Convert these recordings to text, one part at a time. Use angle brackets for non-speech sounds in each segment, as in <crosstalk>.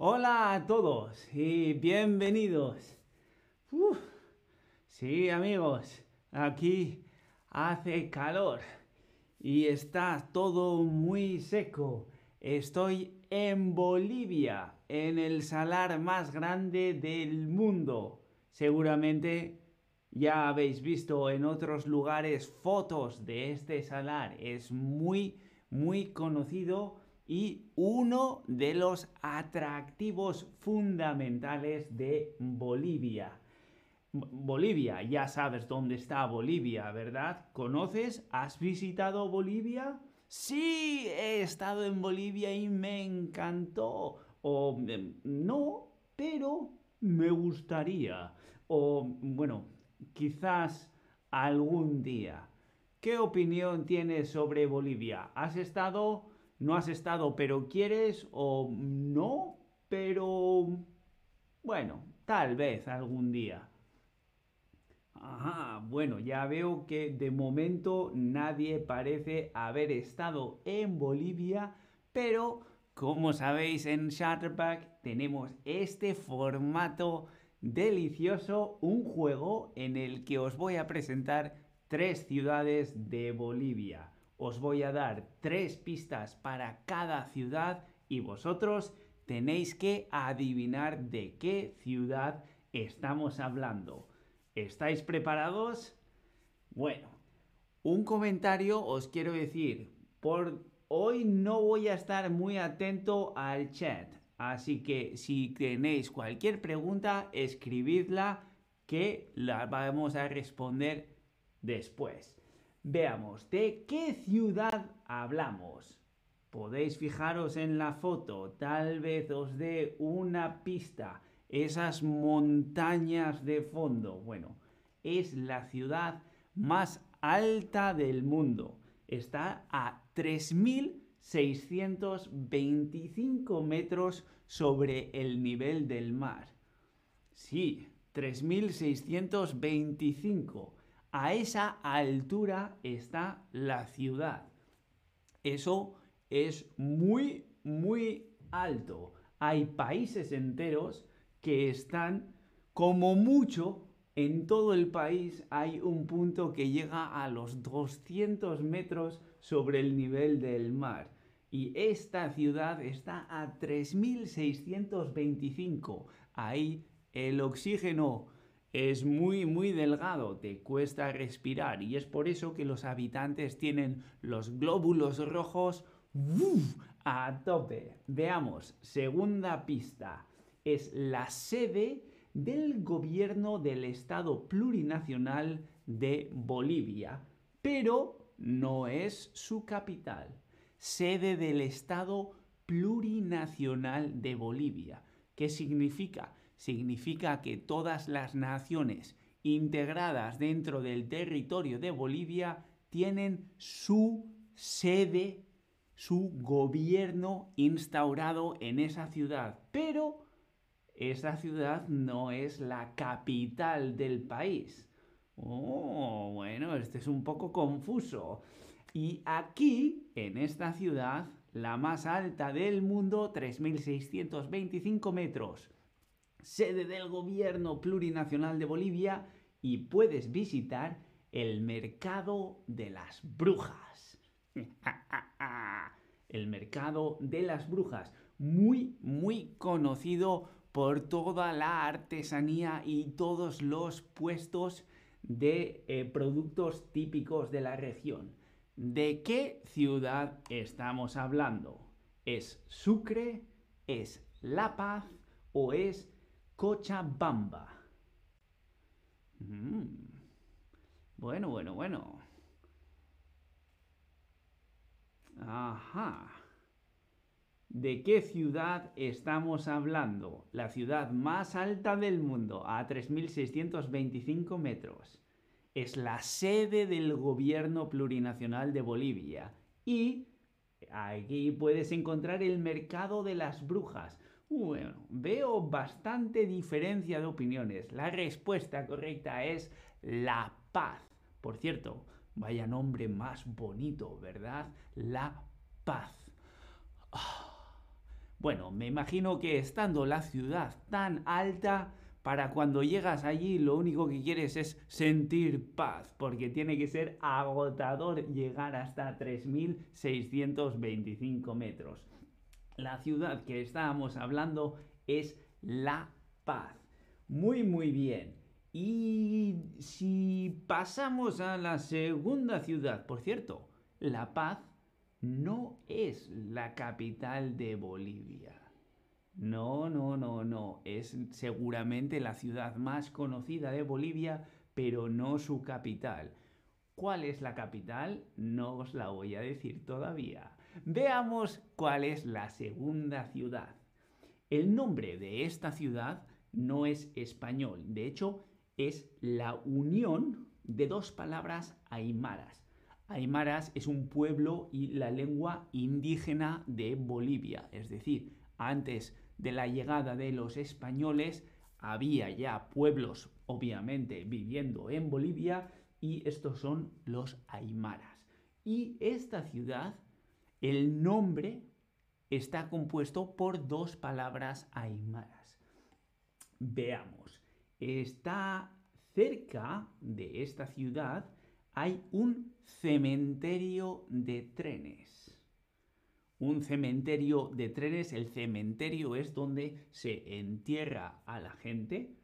Hola a todos y bienvenidos. Sí, amigos, aquí hace calor y está todo muy seco. Estoy en Bolivia, en el salar más grande del mundo. Seguramente ya habéis visto en otros lugares fotos de este salar. Es muy, muy conocido y uno de los atractivos fundamentales de Bolivia. Bolivia, ya sabes dónde está Bolivia, ¿verdad? ¿Conoces? ¿Has visitado Bolivia? Sí, he estado en Bolivia y me encantó. O em, no, pero me gustaría. O bueno, quizás algún día. ¿Qué opinión tienes sobre Bolivia? ¿Has estado? No has estado pero quieres o no, pero bueno, tal vez algún día. Ajá, bueno, ya veo que de momento nadie parece haber estado en Bolivia, pero como sabéis en Shutterback tenemos este formato delicioso, un juego en el que os voy a presentar tres ciudades de Bolivia. Os voy a dar tres pistas para cada ciudad y vosotros tenéis que adivinar de qué ciudad estamos hablando. ¿Estáis preparados? Bueno, un comentario os quiero decir. Por hoy no voy a estar muy atento al chat. Así que si tenéis cualquier pregunta, escribidla que la vamos a responder después. Veamos, ¿de qué ciudad hablamos? Podéis fijaros en la foto, tal vez os dé una pista. Esas montañas de fondo. Bueno, es la ciudad más alta del mundo. Está a 3.625 metros sobre el nivel del mar. Sí, 3.625. A esa altura está la ciudad. Eso es muy, muy alto. Hay países enteros que están como mucho en todo el país hay un punto que llega a los 200 metros sobre el nivel del mar. Y esta ciudad está a 3.625. Ahí el oxígeno es muy muy delgado, te cuesta respirar y es por eso que los habitantes tienen los glóbulos rojos a tope. Veamos, segunda pista. Es la sede del gobierno del Estado plurinacional de Bolivia, pero no es su capital. Sede del Estado plurinacional de Bolivia. ¿Qué significa? Significa que todas las naciones integradas dentro del territorio de Bolivia tienen su sede, su gobierno instaurado en esa ciudad. Pero esa ciudad no es la capital del país. Oh, bueno, este es un poco confuso. Y aquí, en esta ciudad, la más alta del mundo, 3.625 metros, sede del gobierno plurinacional de Bolivia, y puedes visitar el mercado de las brujas. <laughs> el mercado de las brujas, muy, muy conocido por toda la artesanía y todos los puestos de eh, productos típicos de la región. ¿De qué ciudad estamos hablando? ¿Es Sucre? ¿Es La Paz? ¿O es Cochabamba. Mm. Bueno, bueno, bueno. Ajá. ¿De qué ciudad estamos hablando? La ciudad más alta del mundo, a 3.625 metros. Es la sede del gobierno plurinacional de Bolivia. Y aquí puedes encontrar el mercado de las brujas, bueno, veo bastante diferencia de opiniones. La respuesta correcta es La Paz. Por cierto, vaya nombre más bonito, ¿verdad? La Paz. Ah. Bueno, me imagino que estando la ciudad tan alta, para cuando llegas allí lo único que quieres es sentir paz, porque tiene que ser agotador llegar hasta 3.625 metros. La ciudad que estábamos hablando es La Paz. Muy, muy bien. Y si pasamos a la segunda ciudad, por cierto, La Paz no es la capital de Bolivia. No, no, no, no. Es seguramente la ciudad más conocida de Bolivia, pero no su capital. ¿Cuál es la capital? No os la voy a decir todavía. Veamos cuál es la segunda ciudad. El nombre de esta ciudad no es español, de hecho es la unión de dos palabras aymaras. Aymaras es un pueblo y la lengua indígena de Bolivia. Es decir, antes de la llegada de los españoles había ya pueblos, obviamente, viviendo en Bolivia y estos son los aymaras. Y esta ciudad, el nombre está compuesto por dos palabras aymaras. Veamos, está cerca de esta ciudad hay un cementerio de trenes. Un cementerio de trenes, el cementerio es donde se entierra a la gente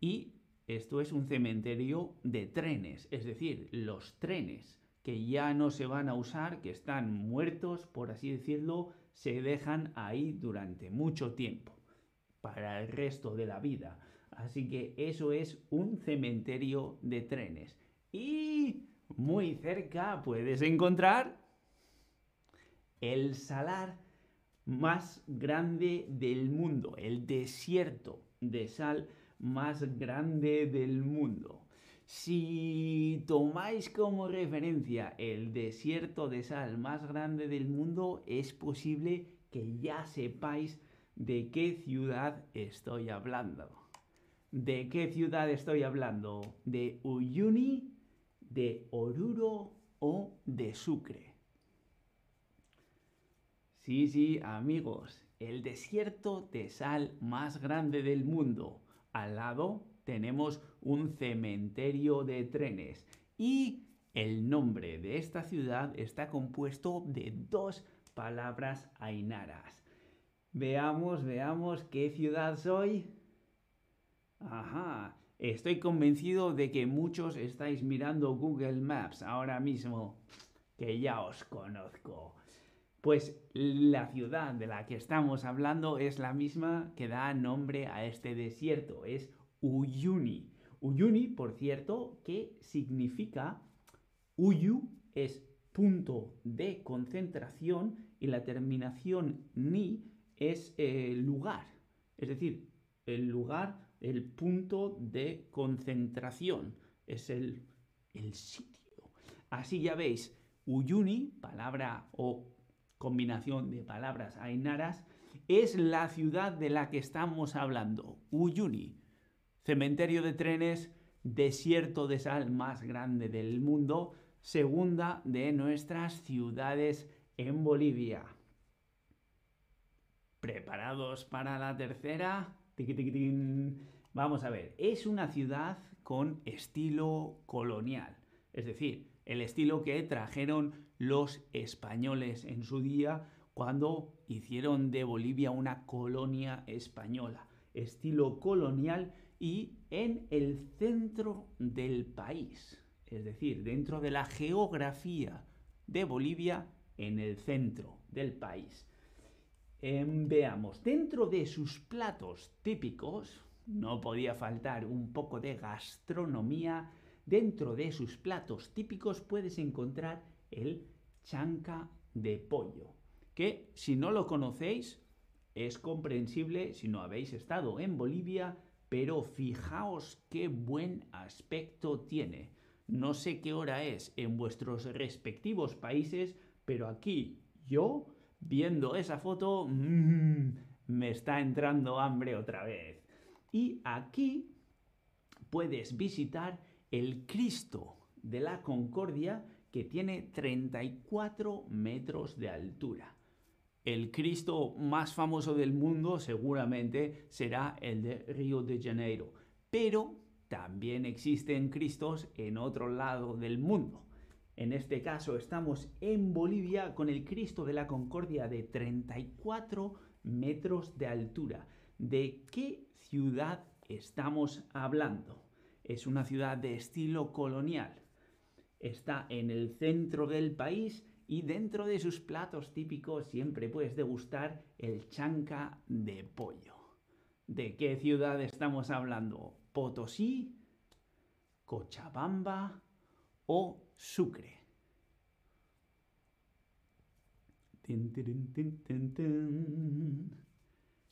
y esto es un cementerio de trenes, es decir, los trenes que ya no se van a usar, que están muertos, por así decirlo, se dejan ahí durante mucho tiempo, para el resto de la vida. Así que eso es un cementerio de trenes. Y muy cerca puedes encontrar el salar más grande del mundo, el desierto de sal más grande del mundo. Si tomáis como referencia el desierto de sal más grande del mundo, es posible que ya sepáis de qué ciudad estoy hablando. ¿De qué ciudad estoy hablando? ¿De Uyuni de Oruro o de Sucre. Sí, sí, amigos, el desierto de sal más grande del mundo. Al lado tenemos un cementerio de trenes y el nombre de esta ciudad está compuesto de dos palabras ainaras. Veamos, veamos qué ciudad soy. Ajá, Estoy convencido de que muchos estáis mirando Google Maps ahora mismo, que ya os conozco. Pues la ciudad de la que estamos hablando es la misma que da nombre a este desierto, es Uyuni. Uyuni, por cierto, que significa Uyu es punto de concentración y la terminación ni es el lugar, es decir, el lugar el punto de concentración, es el, el sitio. Así ya veis, Uyuni, palabra o combinación de palabras ainaras, es la ciudad de la que estamos hablando. Uyuni, cementerio de trenes, desierto de sal más grande del mundo, segunda de nuestras ciudades en Bolivia. ¿Preparados para la tercera? Vamos a ver, es una ciudad con estilo colonial, es decir, el estilo que trajeron los españoles en su día cuando hicieron de Bolivia una colonia española, estilo colonial y en el centro del país, es decir, dentro de la geografía de Bolivia en el centro del país. Em, veamos, dentro de sus platos típicos, no podía faltar un poco de gastronomía. Dentro de sus platos típicos puedes encontrar el chanca de pollo, que si no lo conocéis es comprensible si no habéis estado en Bolivia, pero fijaos qué buen aspecto tiene. No sé qué hora es en vuestros respectivos países, pero aquí yo, viendo esa foto, mmm, me está entrando hambre otra vez. Y aquí puedes visitar el Cristo de la Concordia que tiene 34 metros de altura. El Cristo más famoso del mundo seguramente será el de Río de Janeiro. Pero también existen Cristos en otro lado del mundo. En este caso estamos en Bolivia con el Cristo de la Concordia de 34 metros de altura. ¿De qué ciudad estamos hablando? Es una ciudad de estilo colonial. Está en el centro del país y dentro de sus platos típicos siempre puedes degustar el chanca de pollo. ¿De qué ciudad estamos hablando? ¿Potosí? ¿Cochabamba? ¿O Sucre?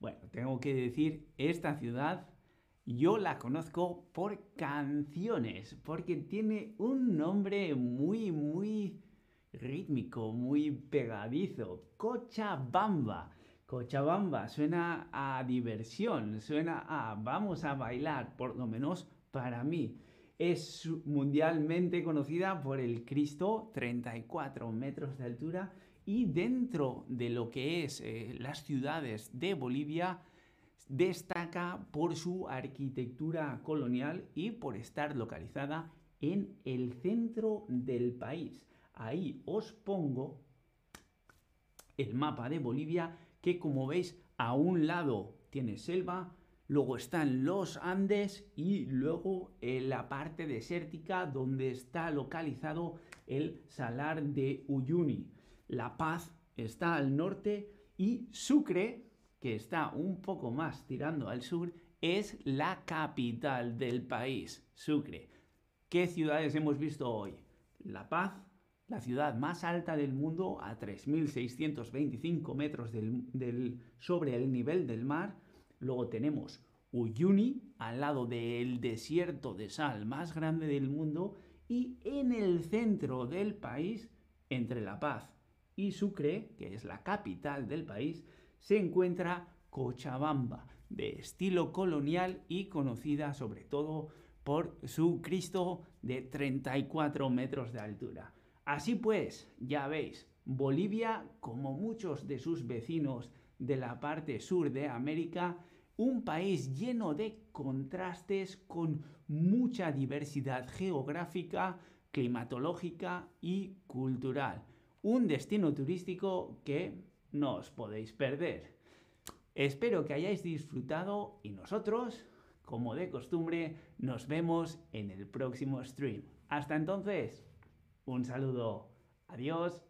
Bueno, tengo que decir, esta ciudad yo la conozco por canciones, porque tiene un nombre muy, muy rítmico, muy pegadizo. Cochabamba. Cochabamba suena a diversión, suena a vamos a bailar, por lo menos para mí. Es mundialmente conocida por el Cristo, 34 metros de altura, y dentro de lo que es eh, las ciudades de Bolivia, destaca por su arquitectura colonial y por estar localizada en el centro del país. Ahí os pongo el mapa de Bolivia que como veis a un lado tiene selva, luego están los Andes y luego en la parte desértica donde está localizado el salar de Uyuni. La Paz está al norte y Sucre, que está un poco más tirando al sur, es la capital del país, Sucre. ¿Qué ciudades hemos visto hoy? La Paz, la ciudad más alta del mundo a 3.625 metros sobre el nivel del mar. Luego tenemos Uyuni, al lado del desierto de sal más grande del mundo. Y en el centro del país, entre La Paz y Sucre, que es la capital del país, se encuentra Cochabamba, de estilo colonial y conocida sobre todo por su Cristo de 34 metros de altura. Así pues, ya veis, Bolivia, como muchos de sus vecinos de la parte sur de América, un país lleno de contrastes con mucha diversidad geográfica, climatológica y cultural. Un destino turístico que no os podéis perder. Espero que hayáis disfrutado y nosotros, como de costumbre, nos vemos en el próximo stream. Hasta entonces. Un saludo. Adiós.